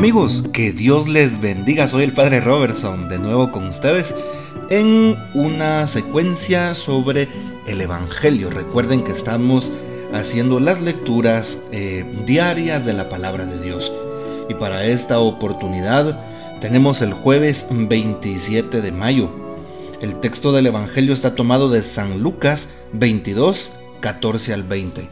Amigos, que Dios les bendiga. Soy el Padre Robertson, de nuevo con ustedes en una secuencia sobre el Evangelio. Recuerden que estamos haciendo las lecturas eh, diarias de la palabra de Dios. Y para esta oportunidad tenemos el jueves 27 de mayo. El texto del Evangelio está tomado de San Lucas 22, 14 al 20.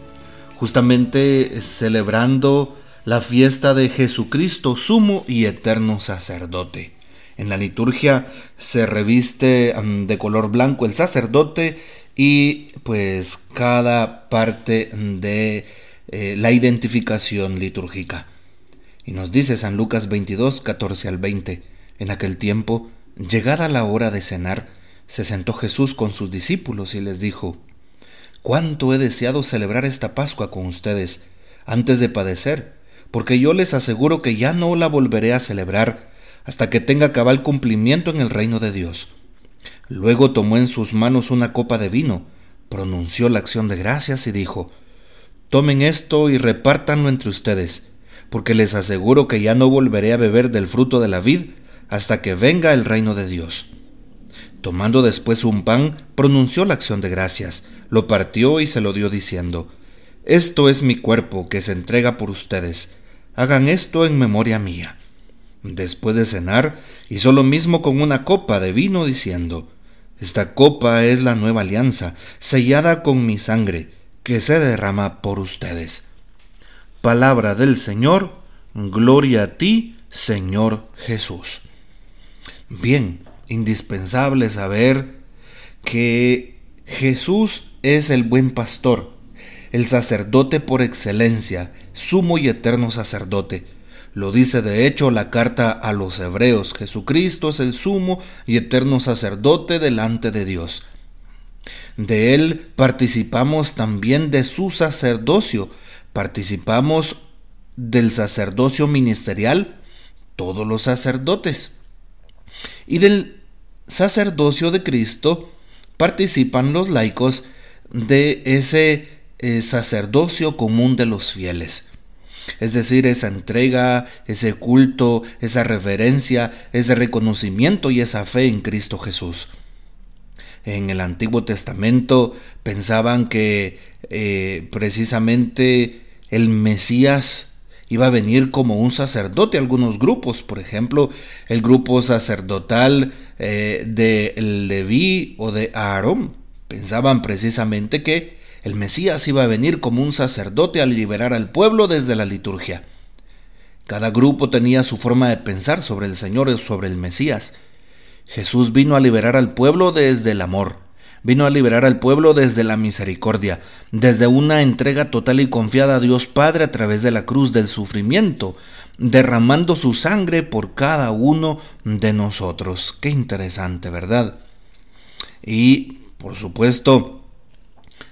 Justamente celebrando la fiesta de Jesucristo, sumo y eterno sacerdote. En la liturgia se reviste mm, de color blanco el sacerdote y pues cada parte de eh, la identificación litúrgica. Y nos dice San Lucas 22, 14 al 20, en aquel tiempo, llegada la hora de cenar, se sentó Jesús con sus discípulos y les dijo, Cuánto he deseado celebrar esta Pascua con ustedes antes de padecer porque yo les aseguro que ya no la volveré a celebrar hasta que tenga cabal cumplimiento en el reino de Dios. Luego tomó en sus manos una copa de vino, pronunció la acción de gracias y dijo, Tomen esto y repártanlo entre ustedes, porque les aseguro que ya no volveré a beber del fruto de la vid hasta que venga el reino de Dios. Tomando después un pan, pronunció la acción de gracias, lo partió y se lo dio diciendo, Esto es mi cuerpo que se entrega por ustedes hagan esto en memoria mía. Después de cenar, hizo lo mismo con una copa de vino, diciendo, Esta copa es la nueva alianza, sellada con mi sangre, que se derrama por ustedes. Palabra del Señor, gloria a ti, Señor Jesús. Bien, indispensable saber que Jesús es el buen pastor, el sacerdote por excelencia, sumo y eterno sacerdote. Lo dice de hecho la carta a los hebreos. Jesucristo es el sumo y eterno sacerdote delante de Dios. De él participamos también de su sacerdocio. Participamos del sacerdocio ministerial, todos los sacerdotes. Y del sacerdocio de Cristo participan los laicos de ese sacerdocio común de los fieles. Es decir, esa entrega, ese culto, esa reverencia, ese reconocimiento y esa fe en Cristo Jesús. En el Antiguo Testamento pensaban que eh, precisamente el Mesías iba a venir como un sacerdote. Algunos grupos, por ejemplo, el grupo sacerdotal eh, de Leví o de Aarón, pensaban precisamente que el Mesías iba a venir como un sacerdote a liberar al pueblo desde la liturgia. Cada grupo tenía su forma de pensar sobre el Señor y sobre el Mesías. Jesús vino a liberar al pueblo desde el amor, vino a liberar al pueblo desde la misericordia, desde una entrega total y confiada a Dios Padre a través de la cruz del sufrimiento, derramando su sangre por cada uno de nosotros. Qué interesante, ¿verdad? Y, por supuesto,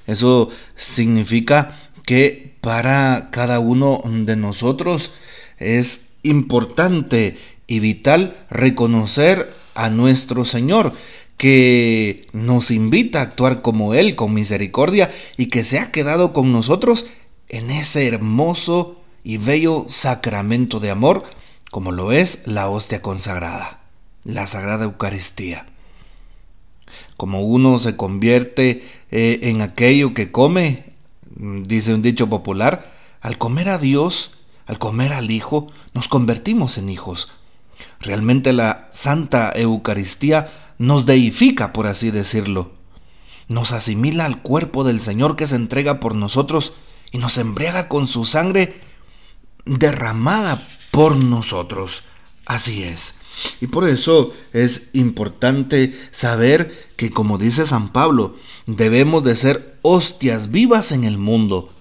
eso significa que para cada uno de nosotros es importante y vital reconocer a nuestro Señor, que nos invita a actuar como Él, con misericordia, y que se ha quedado con nosotros en ese hermoso y bello sacramento de amor, como lo es la hostia consagrada, la Sagrada Eucaristía como uno se convierte eh, en aquello que come, dice un dicho popular, al comer a Dios, al comer al Hijo, nos convertimos en hijos. Realmente la Santa Eucaristía nos deifica, por así decirlo. Nos asimila al cuerpo del Señor que se entrega por nosotros y nos embriaga con su sangre derramada por nosotros. Así es. Y por eso es importante saber que, como dice San Pablo, debemos de ser hostias vivas en el mundo.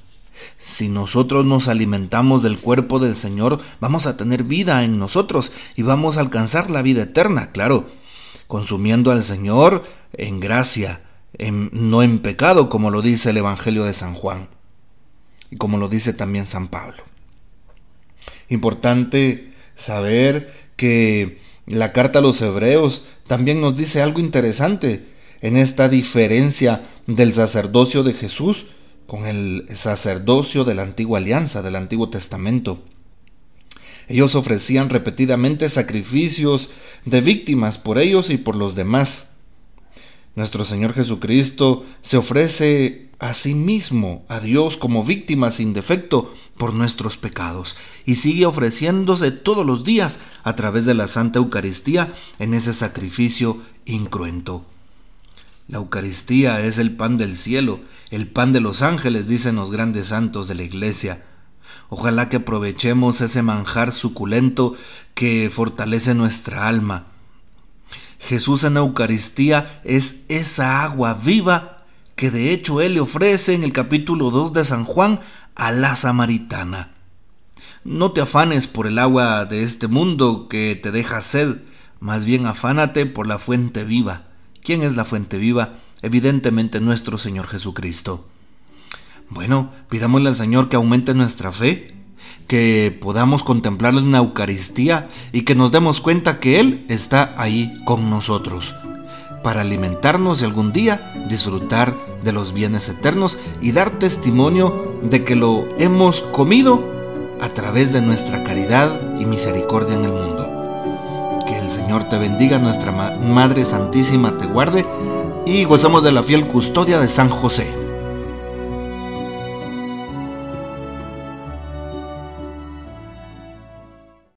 Si nosotros nos alimentamos del cuerpo del Señor, vamos a tener vida en nosotros y vamos a alcanzar la vida eterna, claro, consumiendo al Señor en gracia, no en pecado, como lo dice el Evangelio de San Juan y como lo dice también San Pablo. Importante saber que la carta a los hebreos también nos dice algo interesante en esta diferencia del sacerdocio de Jesús con el sacerdocio de la antigua alianza, del Antiguo Testamento. Ellos ofrecían repetidamente sacrificios de víctimas por ellos y por los demás. Nuestro Señor Jesucristo se ofrece a sí mismo, a Dios, como víctima sin defecto por nuestros pecados y sigue ofreciéndose todos los días a través de la Santa Eucaristía en ese sacrificio incruento. La Eucaristía es el pan del cielo, el pan de los ángeles, dicen los grandes santos de la Iglesia. Ojalá que aprovechemos ese manjar suculento que fortalece nuestra alma Jesús en Eucaristía es esa agua viva que de hecho Él le ofrece en el capítulo 2 de San Juan a la samaritana. No te afanes por el agua de este mundo que te deja sed, más bien afánate por la fuente viva. ¿Quién es la fuente viva? Evidentemente nuestro Señor Jesucristo. Bueno, pidámosle al Señor que aumente nuestra fe, que podamos contemplarlo en una Eucaristía y que nos demos cuenta que Él está ahí con nosotros para alimentarnos y algún día disfrutar de los bienes eternos y dar testimonio de que lo hemos comido a través de nuestra caridad y misericordia en el mundo. Que el Señor te bendiga, nuestra Madre Santísima te guarde y gozamos de la fiel custodia de San José.